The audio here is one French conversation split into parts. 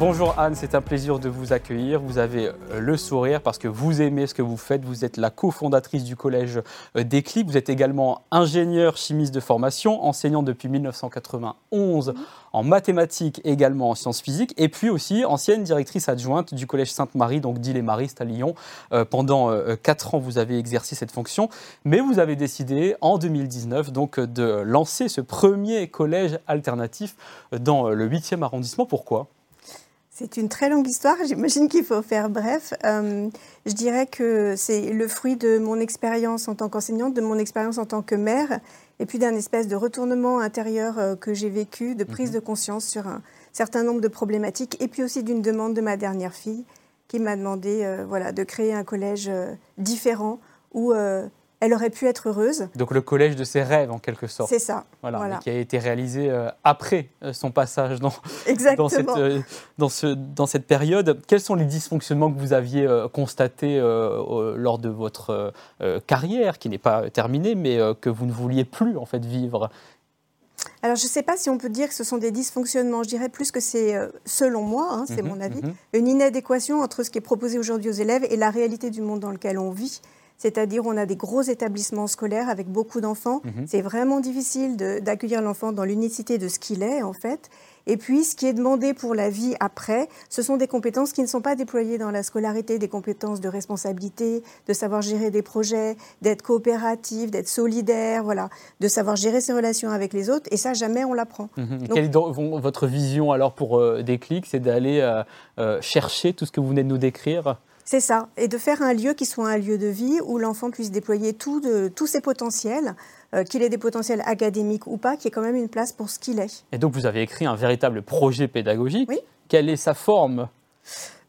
Bonjour Anne, c'est un plaisir de vous accueillir. Vous avez euh, le sourire parce que vous aimez ce que vous faites. Vous êtes la cofondatrice du collège euh, Déclic. Vous êtes également ingénieure chimiste de formation, enseignante depuis 1991 en mathématiques, également en sciences physiques, et puis aussi ancienne directrice adjointe du collège Sainte-Marie, donc d'Ille-et-Mariste à Lyon. Euh, pendant quatre ans, vous avez exercé cette fonction, mais vous avez décidé en 2019 donc de lancer ce premier collège alternatif dans le 8e arrondissement. Pourquoi? C'est une très longue histoire, j'imagine qu'il faut faire bref. Euh, je dirais que c'est le fruit de mon expérience en tant qu'enseignante, de mon expérience en tant que mère, et puis d'un espèce de retournement intérieur euh, que j'ai vécu, de prise mhm. de conscience sur un certain nombre de problématiques, et puis aussi d'une demande de ma dernière fille qui m'a demandé euh, voilà, de créer un collège différent où elle aurait pu être heureuse. Donc le collège de ses rêves en quelque sorte. C'est ça. Voilà, qui a été réalisé euh, après euh, son passage dans, dans, cette, euh, dans, ce, dans, cette, période. Quels sont les dysfonctionnements que vous aviez constatés lors de votre carrière, qui n'est pas terminée, mais que vous ne vouliez plus en fait vivre? Alors, je ne sais pas si on peut dire que ce sont des dysfonctionnements. Je dirais plus que c'est, selon moi, hein, c'est mhm, mon avis, mhm. une inadéquation entre ce qui est proposé aujourd'hui aux élèves et la réalité du monde dans lequel on vit. C'est-à-dire, on a des gros établissements scolaires avec beaucoup d'enfants. Mhm. C'est vraiment difficile d'accueillir l'enfant dans l'unicité de ce qu'il est, en fait. Et puis, ce qui est demandé pour la vie après, ce sont des compétences qui ne sont pas déployées dans la scolarité, des compétences de responsabilité, de savoir gérer des projets, d'être coopératif, d'être solidaire, voilà, de savoir gérer ses relations avec les autres. Et ça, jamais on l'apprend. Mhm. Quelle est votre vision alors pour euh, Déclic C'est d'aller euh, euh, chercher tout ce que vous venez de nous décrire? C'est ça, et de faire un lieu qui soit un lieu de vie où l'enfant puisse déployer tout de, tous ses potentiels, euh, qu'il ait des potentiels académiques ou pas, qu'il y ait quand même une place pour ce qu'il est. Et donc vous avez écrit un véritable projet pédagogique. Oui. Quelle est sa forme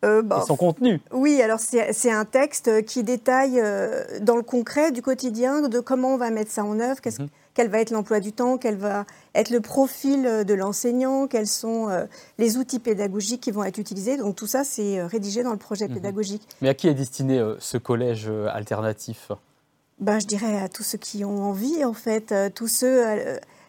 euh, bah, et son contenu Oui, alors c'est un texte qui détaille euh, dans le concret du quotidien de comment on va mettre ça en œuvre, qu'est-ce, mhm quel va être l'emploi du temps, quel va être le profil euh, de l'enseignant, quels sont euh, les outils pédagogiques qui vont être utilisés. Donc tout ça, c'est euh, rédigé dans le projet mhm. pédagogique. Mais à qui est destiné ce collège alternatif? Ben, Je dirais à tous ceux qui ont envie, en fait, tous ceux...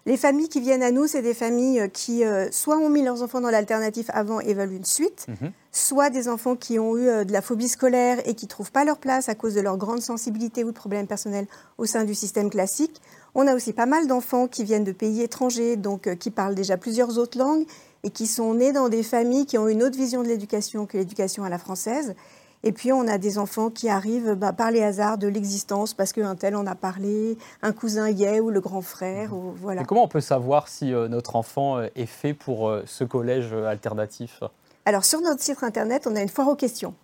Les familles qui viennent à nous, c'est des familles qui soit ont mis leurs enfants dans l'alternatif avant et veulent une suite, mhm. soit des enfants qui ont eu de la phobie scolaire et qui ne trouvent pas leur place à cause de leur grande sensibilité ou de problèmes personnels au sein du système classique, on a aussi pas mal d'enfants qui viennent de pays étrangers, donc euh, qui parlent déjà plusieurs autres langues et qui sont nés dans des familles qui ont une autre vision de l'éducation que l'éducation à la française. Et puis on a des enfants qui arrivent bah, par les hasards de l'existence parce qu'un tel en a parlé, un cousin y est ou le grand frère. Ou, voilà. comment on peut savoir si euh, notre enfant euh, est fait pour ce collège alternatif? Alors sur notre site internet, on a une foire aux questions.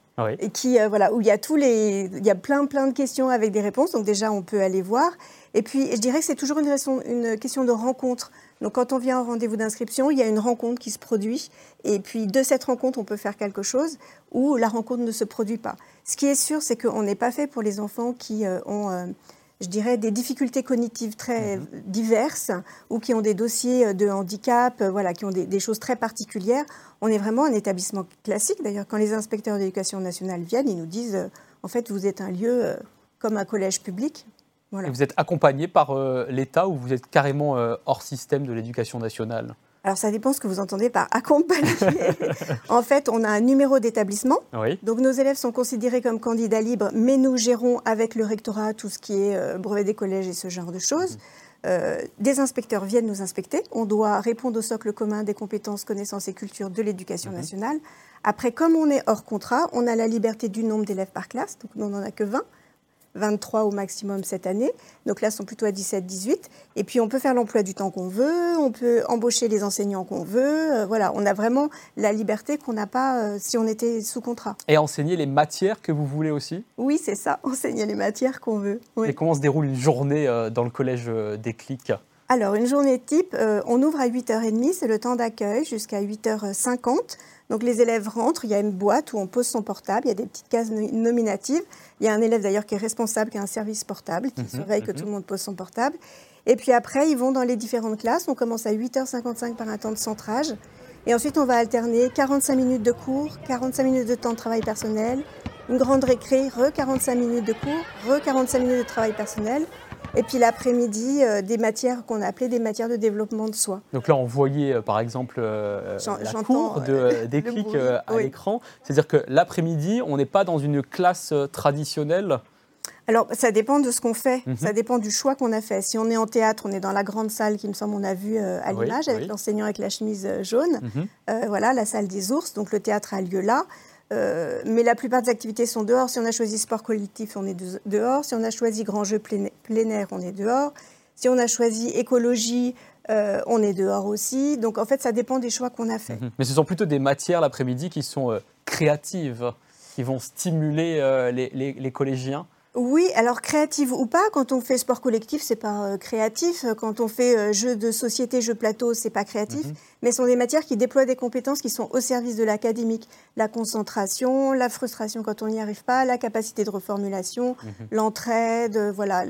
Et qui, voilà, où il y a tous les, il y a plein plein de questions avec des réponses. Donc déjà, on peut aller voir. Et puis, je dirais que c'est toujours une, une, question de rencontre. Donc, quand on vient au rendez-vous d'inscription, il y a une rencontre qui se produit. Et puis, de cette rencontre, on peut faire quelque chose ou la rencontre ne se produit pas. Ce qui est sûr, c'est qu'on n'est pas fait pour les enfants qui euh, ont, euh, je dirais, des difficultés cognitives très mhm. diverses ou qui ont des dossiers de handicap, euh, voilà, qui ont des, choses très particulières. On est vraiment un établissement classique. D'ailleurs, quand les inspecteurs d'éducation nationale viennent, ils nous disent, en fait, vous êtes un lieu comme un collège public, vous êtes accompagné par euh, l'État ou vous êtes carrément euh, hors système de l'éducation nationale? Alors ça dépend ce que vous entendez par accompagner. en fait, on a un numéro d'établissement. Donc nos élèves sont considérés comme candidats libres, mais nous gérons avec le rectorat tout ce qui est euh, brevet des collèges et ce genre de choses. Mmh. des inspecteurs viennent nous inspecter. On doit répondre au socle commun des compétences, connaissances et culture de l'éducation mmh. nationale. Après, comme on est hors contrat, on a la liberté du nombre d'élèves par classe. Donc on n'en a que 20. 23 au maximum cette année. Donc là, sont plutôt à 17-18. Et puis, on peut faire l'emploi du temps qu'on veut, on peut embaucher les enseignants qu'on veut. Euh, voilà, on a vraiment la liberté qu'on n'a pas euh, si on était sous contrat. Et enseigner les matières que vous voulez aussi? Oui, c'est ça, enseigner les matières qu'on veut. Et comment se déroule une journée euh, dans le collège des clics? Alors, une journée type, on ouvre à 8h30, c'est le temps d'accueil, jusqu'à 8h50. Donc les élèves rentrent, il y a une boîte où on pose son portable, il y a des petites cases nominatives. Il y a un élève d'ailleurs qui est responsable, qui a un service portable, qui mhm, surveille que mhm. tout le monde pose son portable. Et puis après, ils vont dans les différentes classes. On commence à 8h55 par un temps de centrage. Et ensuite, on va alterner 45 minutes de cours, 45 minutes de temps de travail personnel, une grande récré, re 45 minutes de cours, re 45 minutes de travail personnel. Et puis l'après-midi, euh, des matières qu'on appelait des matières de développement de soi. Donc là, on voyait euh, par exemple euh, la cour de, des clics à l'écran. C'est-à-dire que l'après-midi, on n'est pas dans une classe traditionnelle alors, ça dépend de ce qu'on fait, mhm. ça dépend du choix qu'on a fait. Si on est en théâtre, on est dans la grande salle qui me semble on a vu à l'image, avec l'enseignant avec la chemise jaune. Mhm. voilà, la salle des ours, donc le théâtre a lieu là. Euh, mais la plupart des activités sont dehors. Si on a choisi sport collectif, on est dehors. Si on a choisi grand jeu plein air, on est dehors. Si on a choisi écologie, euh, on est dehors aussi. Donc en fait, ça dépend des choix qu'on a fait. Mhm. Mais ce sont plutôt des matières l'après-midi qui sont euh, créatives, qui vont stimuler les collégiens oui, alors créative ou pas, quand on fait sport collectif, c'est pas euh, créatif. Quand on fait euh, jeu de société, jeu plateau, c'est pas créatif. Mhm. Mais ce sont des matières qui déploient des compétences qui sont au service de l'académique. La concentration, la frustration quand on n'y arrive pas, la capacité de reformulation, mhm. l'entraide, euh, voilà,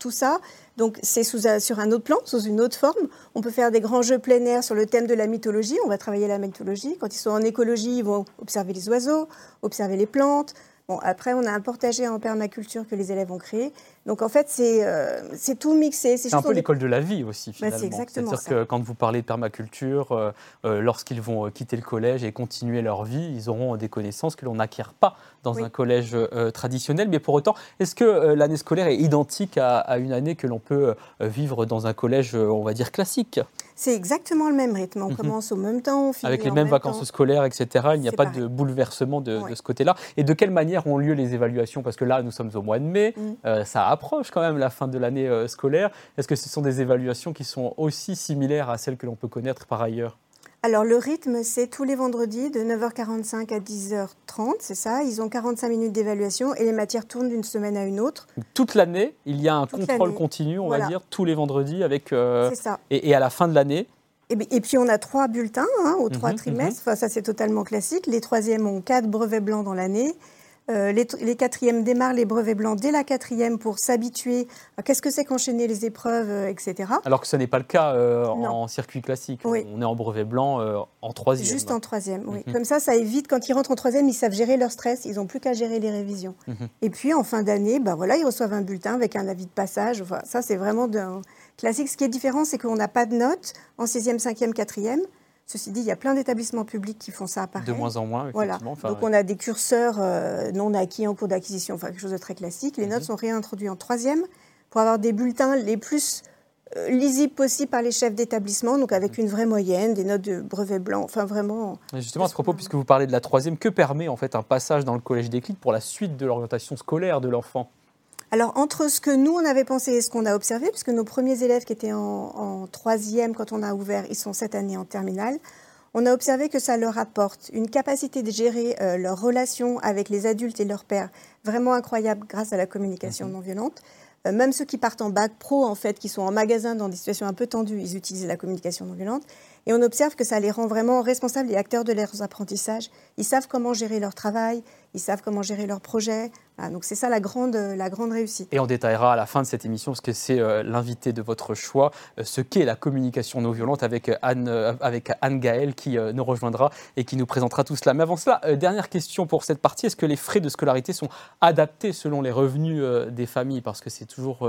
tout ça. Donc c'est sur un autre plan, sous une autre forme. On peut faire des grands jeux plein air sur le thème de la mythologie. On va travailler la mythologie. Quand ils sont en écologie, ils vont observer les oiseaux, observer les plantes, Bon, après, on a un portager en permaculture que les élèves ont créé. Donc, en fait, c'est euh, tout mixé. C'est un peu l'école de la vie aussi, bah, finalement. C'est-à-dire que quand vous parlez de permaculture, euh, euh, lorsqu'ils vont quitter le collège et continuer leur vie, ils auront des connaissances que l'on n'acquiert pas dans un collège traditionnel. Mais pour autant, est-ce que l'année scolaire est identique à, à une année que l'on peut vivre dans un collège, on va dire, classique? C'est exactement le même rythme. On mhm. commence au même temps, on finit Avec les mêmes vacances scolaires, etc. Il n'y a pas de bouleversement de, ce côté-là. Et de quelle manière ont lieu les évaluations Parce que là, nous sommes au mois de mai, mm. euh, ça approche quand même la fin de l'année euh, scolaire. Est-ce que ce sont des évaluations qui sont aussi similaires à celles que l'on peut connaître par ailleurs? Alors le rythme, c'est tous les vendredis de 9h45 à 10h30, c'est ça? Ils ont 45 minutes d'évaluation et les matières tournent d'une semaine à une autre. Toute l'année, il y a un contrôle continu, on va dire, tous les vendredis avec. Euh, ça. Et, à la fin de l'année. Et, puis on a trois bulletins hein, aux trois mhm, trimestres. Mhm. ça c'est totalement classique. Les troisièmes ont quatre brevets blancs dans l'année. Euh, les, quatrièmes démarrent les brevets blancs dès la quatrième pour s'habituer à qu'est-ce que c'est qu'enchaîner les épreuves, euh, etc. Alors que ce n'est pas le cas euh, en circuit classique. On est en brevet blanc en troisième. Juste en troisième, oui. Mhm. Comme ça, ça évite, quand ils rentrent en troisième, ils savent gérer leur stress, ils n'ont plus qu'à gérer les révisions. Mhm. Et puis, en fin d'année, bah, voilà, ils reçoivent un bulletin avec un avis de passage. ça, c'est vraiment classique. Ce qui est différent, c'est qu'on n'a pas de notes en sixième, cinquième, quatrième. Ceci dit, il y a plein d'établissements publics qui font ça pareil. De moins en moins, effectivement. Voilà. Donc on a des curseurs euh, non acquis en cours d'acquisition, enfin quelque chose de très classique. Les notes mhm. sont réintroduites en troisième pour avoir des bulletins les plus euh, lisibles possibles par les chefs d'établissement, donc avec mhm. une vraie moyenne, des notes de brevet blanc, enfin vraiment. justement, à ce propos, puisque vous parlez de la troisième, que permet en fait un passage dans le collège des clics pour la suite de l'orientation scolaire de l'enfant? Alors, entre ce que nous, on avait pensé et ce qu'on a observé, puisque nos premiers élèves qui étaient en, troisième quand on a ouvert, ils sont cette année en terminale, on a observé que ça leur apporte une capacité de gérer euh, leurs relations avec les adultes et leurs pères vraiment incroyable grâce à la communication mhm. non violente. Euh, même ceux qui partent en bac pro, en fait, qui sont en magasin dans des situations un peu tendues, ils utilisent la communication non violente. Et on observe que ça les rend vraiment responsables et acteurs de leurs apprentissages. Ils savent comment gérer leur travail, ils savent comment gérer leurs projets. donc c'est ça la grande, la grande réussite. Et on détaillera à la fin de cette émission, parce que c'est euh, l'invité de votre choix, euh, ce qu'est la communication non violente avec Anne, euh, avec Anne Gaël qui nous rejoindra et qui nous présentera tout cela. Mais avant cela, dernière question pour cette partie, est-ce que les frais de scolarité sont adaptés selon les revenus des familles? Parce que c'est toujours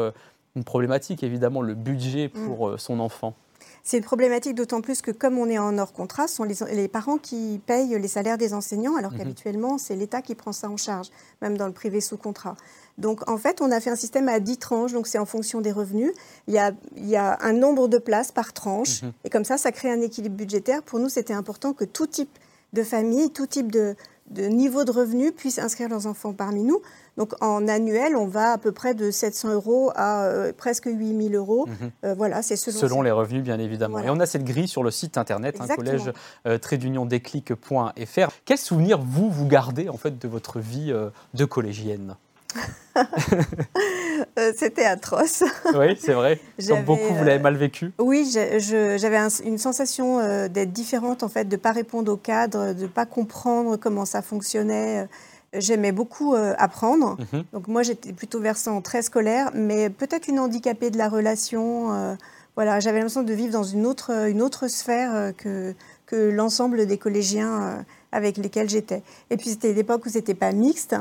une problématique, évidemment, le budget pour mm. son enfant. C'est une problématique d'autant plus que comme on est en hors contrat, ce sont les, parents qui payent les salaires des enseignants, alors mhm. qu'habituellement, c'est l'État qui prend ça en charge, même dans le privé sous contrat. Donc en fait, on a fait un système à 10 tranches, donc c'est en fonction des revenus. Il y, a, il y a, un nombre de places par tranche, mhm. et comme ça, ça crée un équilibre budgétaire. Pour nous, c'était important que tout type de famille, tout type de, de niveau de revenus puissent inscrire leurs enfants parmi nous. Donc en annuel, on va à peu près de 700 euros à euh, presque 8000 euros. Mhm. Euh, voilà, c'est selon, selon les revenus, bien évidemment. Et on a cette grille sur le site internet, un collège euh. Quel souvenir vous vous gardez en fait de votre vie de collégienne? C'était atroce. oui, c'est vrai. Comme beaucoup, vous l'avez mal vécu. Oui, j'avais une sensation d'être différente, en fait, de ne pas répondre au cadre, de ne pas comprendre comment ça fonctionnait. J'aimais beaucoup euh, apprendre. Mhm. Donc moi, j'étais plutôt versant très scolaire, mais peut-être une handicapée de la relation. Euh, voilà, j'avais l'impression de vivre dans une autre, une autre sphère euh, que, que l'ensemble des collégiens avec lesquels j'étais. Et puis c'était l'époque où c'était pas mixte,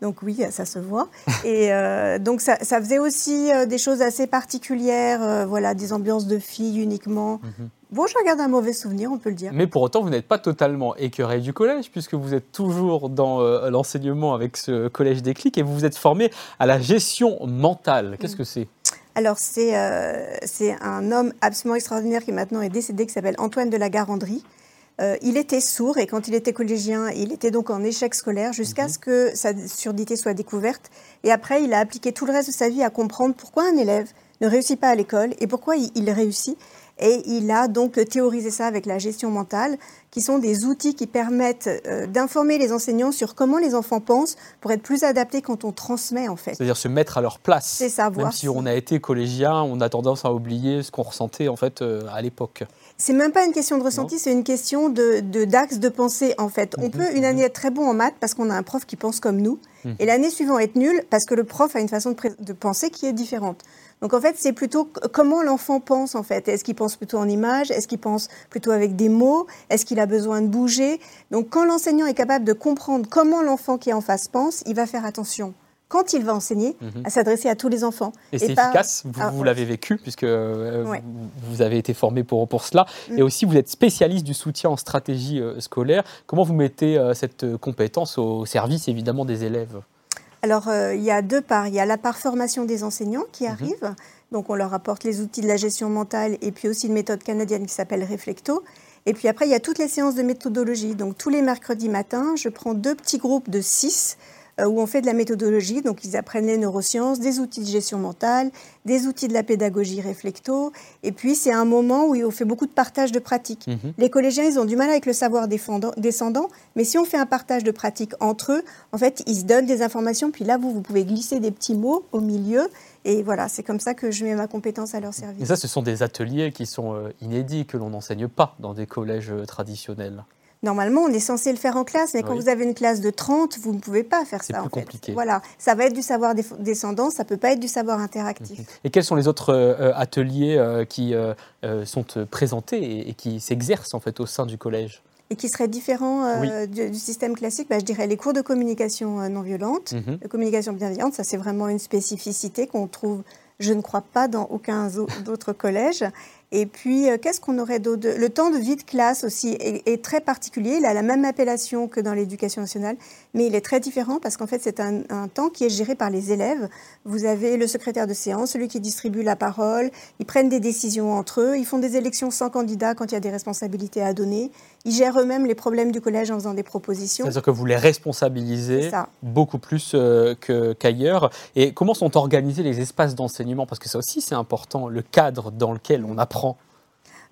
donc oui, ça se voit. Et euh, donc ça, faisait aussi euh, des choses assez particulières, euh, voilà, des ambiances de filles uniquement. Mhm. Bon, je regarde un mauvais souvenir, on peut le dire. Mais pour autant, vous n'êtes pas totalement écœuré du collège, puisque vous êtes toujours dans l'enseignement avec ce collège des clics et vous vous êtes formé à la gestion mentale. Qu'est-ce que c'est? Alors, c'est un homme absolument extraordinaire qui maintenant est décédé, qui s'appelle Antoine de la Garandrie, euh, il était sourd et quand il était collégien, il était donc en échec scolaire jusqu'à mhm. ce que sa surdité soit découverte. Et après, il a appliqué tout le reste de sa vie à comprendre pourquoi un élève ne réussit pas à l'école et pourquoi il, réussit. Et il a donc théorisé ça avec la gestion mentale, qui sont des outils qui permettent euh, d'informer les enseignants sur comment les enfants pensent pour être plus adaptés quand on transmet en fait. C'est-à-dire se mettre à leur place. C'est ça. Même si, on a été collégien, on a tendance à oublier ce qu'on ressentait en fait euh, à l'époque. C'est même pas une question de ressenti, c'est une question de d'axe de, pensée en fait. On mhm, peut une mhm. année être très bon en maths parce qu'on a un prof qui pense comme nous, mhm. et l'année suivante être nul parce que le prof a une façon de, penser qui est différente. Donc en fait, c'est plutôt comment l'enfant pense en fait. Est-ce qu'il pense plutôt en images? Est-ce qu'il pense plutôt avec des mots? Est-ce qu'il a besoin de bouger? Donc quand l'enseignant est capable de comprendre comment l'enfant qui est en face pense, il va faire attention quand il va enseigner, mhm. à s'adresser à tous les enfants. Et, c'est efficace, vous, ah, l'avez vécu, puisque euh, vous, avez été formé pour, pour cela. Mm. Et aussi, vous êtes spécialiste du soutien en stratégie euh, scolaire. Comment vous mettez euh, cette compétence au service, évidemment, des élèves? Alors, il y a deux parts. Il y a la part formation des enseignants qui mhm. arrive. Donc, on leur apporte les outils de la gestion mentale et puis aussi une méthode canadienne qui s'appelle Reflecto. Et puis après, il y a toutes les séances de méthodologie. Donc, tous les mercredis matins, je prends deux petits groupes de six où on fait de la méthodologie, donc ils apprennent les neurosciences, des outils de gestion mentale, des outils de la pédagogie réflecto, et puis c'est un moment où on fait beaucoup de partage de pratiques. Mhm. Les collégiens, ils ont du mal avec le savoir descendant, mais si on fait un partage de pratiques entre eux, en fait, ils se donnent des informations, puis là, vous, vous pouvez glisser des petits mots au milieu, et voilà, c'est comme ça que je mets ma compétence à leur service. Et ça, ce sont des ateliers qui sont euh, inédits, que l'on n'enseigne pas dans des collèges euh, traditionnels. Normalement, on est censé le faire en classe, mais quand vous avez une classe de 30, vous ne pouvez pas faire ça. C'est plus compliqué. Voilà, ça va être du savoir descendant, ça ne peut pas être du savoir interactif. Mhm. Et quels sont les autres euh, ateliers euh, qui euh, sont présentés et, qui s'exercent en fait au sein du collège? Et qui seraient différents du, système classique, bah, je dirais les cours de communication non violente, mhm. de communication bienveillante, ça c'est vraiment une spécificité qu'on trouve, je ne crois pas, dans aucun autre collège. Et puis, euh, qu'est-ce qu'on aurait d'autre Le temps de vie de classe aussi est, très particulier. Il a la même appellation que dans l'éducation nationale, mais il est très différent parce qu'en fait, c'est un, temps qui est géré par les élèves. Vous avez le secrétaire de séance, celui qui distribue la parole. Ils prennent des décisions entre eux. Ils font des élections sans candidat quand il y a des responsabilités à donner. Ils gèrent eux-mêmes les problèmes du collège en faisant des propositions. C'est-à-dire que vous les responsabilisez beaucoup plus euh, qu'ailleurs. Et comment sont organisés les espaces d'enseignement? Parce que ça aussi, c'est important, le cadre dans lequel on apprend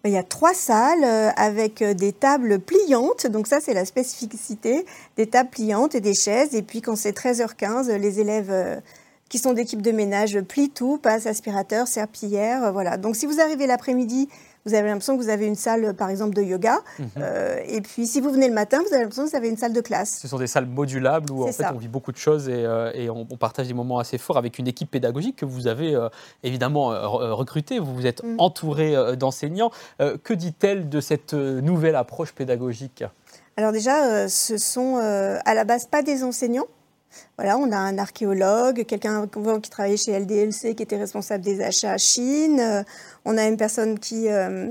il y a trois salles euh, avec euh, des tables pliantes, donc ça c'est la spécificité, des tables pliantes et des chaises. Et puis quand c'est 13h15, les élèves euh, qui sont d'équipe de ménage plient tout, passent aspirateur, serpillière, voilà. Donc si vous arrivez l'après-midi vous avez l'impression que vous avez une salle, par exemple, de yoga. Mhm. Euh, et puis, si vous venez le matin, vous avez l'impression que vous avez une salle de classe. Ce sont des salles modulables où, en fait, on vit beaucoup de choses et, euh, on, partage des moments assez forts avec une équipe pédagogique que vous avez euh, évidemment recrutée. Vous vous êtes mm. entouré d'enseignants. que dit-elle de cette nouvelle approche pédagogique? Alors déjà, ce sont à la base pas des enseignants. Voilà, on a un archéologue, quelqu'un qui travaillait chez LDLC, qui était responsable des achats à Chine. Euh, on a une personne qui, euh,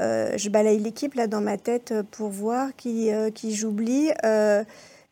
euh, je balaye l'équipe là dans ma tête pour voir qui, qui j'oublie.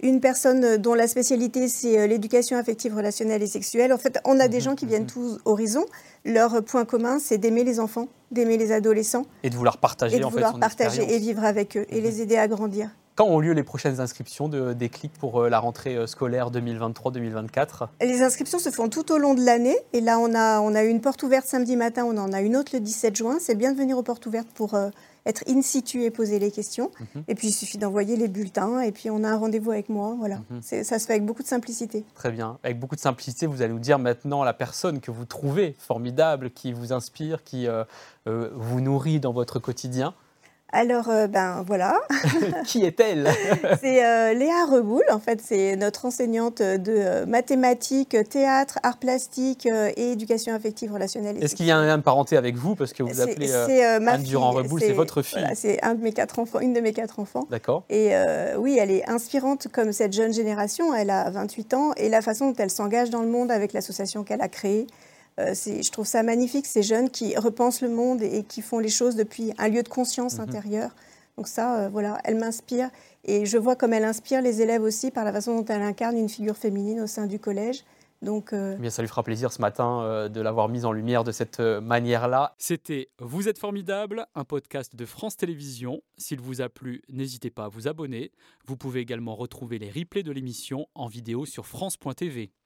une personne dont la spécialité c'est l'éducation affective, relationnelle et sexuelle. En fait, on a des gens qui viennent tous horizons. Leur point commun, c'est d'aimer les enfants, d'aimer les adolescents. Et de vouloir partager, et de vouloir partager et vivre avec eux et mhm. les aider à grandir. Quand ont lieu les prochaines inscriptions de, des clics pour euh, la rentrée euh, scolaire 2023-2024 Les inscriptions se font tout au long de l'année. Et là, on a, on a une porte ouverte samedi matin, on en a une autre le 17 juin. C'est bien de venir aux portes ouvertes pour euh, être in situ et poser les questions. Mhm. Et puis, il suffit d'envoyer les bulletins et puis on a un rendez-vous avec moi. Voilà. Mhm. Ça se fait avec beaucoup de simplicité. Très bien. Avec beaucoup de simplicité, vous allez nous dire maintenant la personne que vous trouvez formidable, qui vous inspire, qui vous nourrit dans votre quotidien. Alors, euh, ben voilà. Qui est-elle? C'est euh, Léa Reboul, en fait, c'est notre enseignante de euh, mathématiques, théâtre, arts plastiques et éducation affective relationnelle. Est-ce qu'il y a un lien de parenté avec vous? Parce que vous appelez Anne Durand-Reboul, c'est votre fille. c'est un de mes quatre enfants, une de mes quatre enfants. D'accord. Et oui, elle est inspirante comme cette jeune génération. Elle a 28 ans et la façon dont elle s'engage dans le monde avec l'association qu'elle a créée. Euh, je trouve ça magnifique, ces jeunes qui repensent le monde et, qui font les choses depuis un lieu de conscience mhm. intérieure. Donc ça, euh, voilà, elle m'inspire. Et je vois comme elle inspire les élèves aussi par la façon dont elle incarne une figure féminine au sein du collège. Donc, euh, eh Bien, ça lui fera plaisir ce matin de l'avoir mise en lumière de cette manière-là. C'était Vous êtes formidable, un podcast de France Télévisions. S'il vous a plu, n'hésitez pas à vous abonner. Vous pouvez également retrouver les replays de l'émission en vidéo sur France.tv.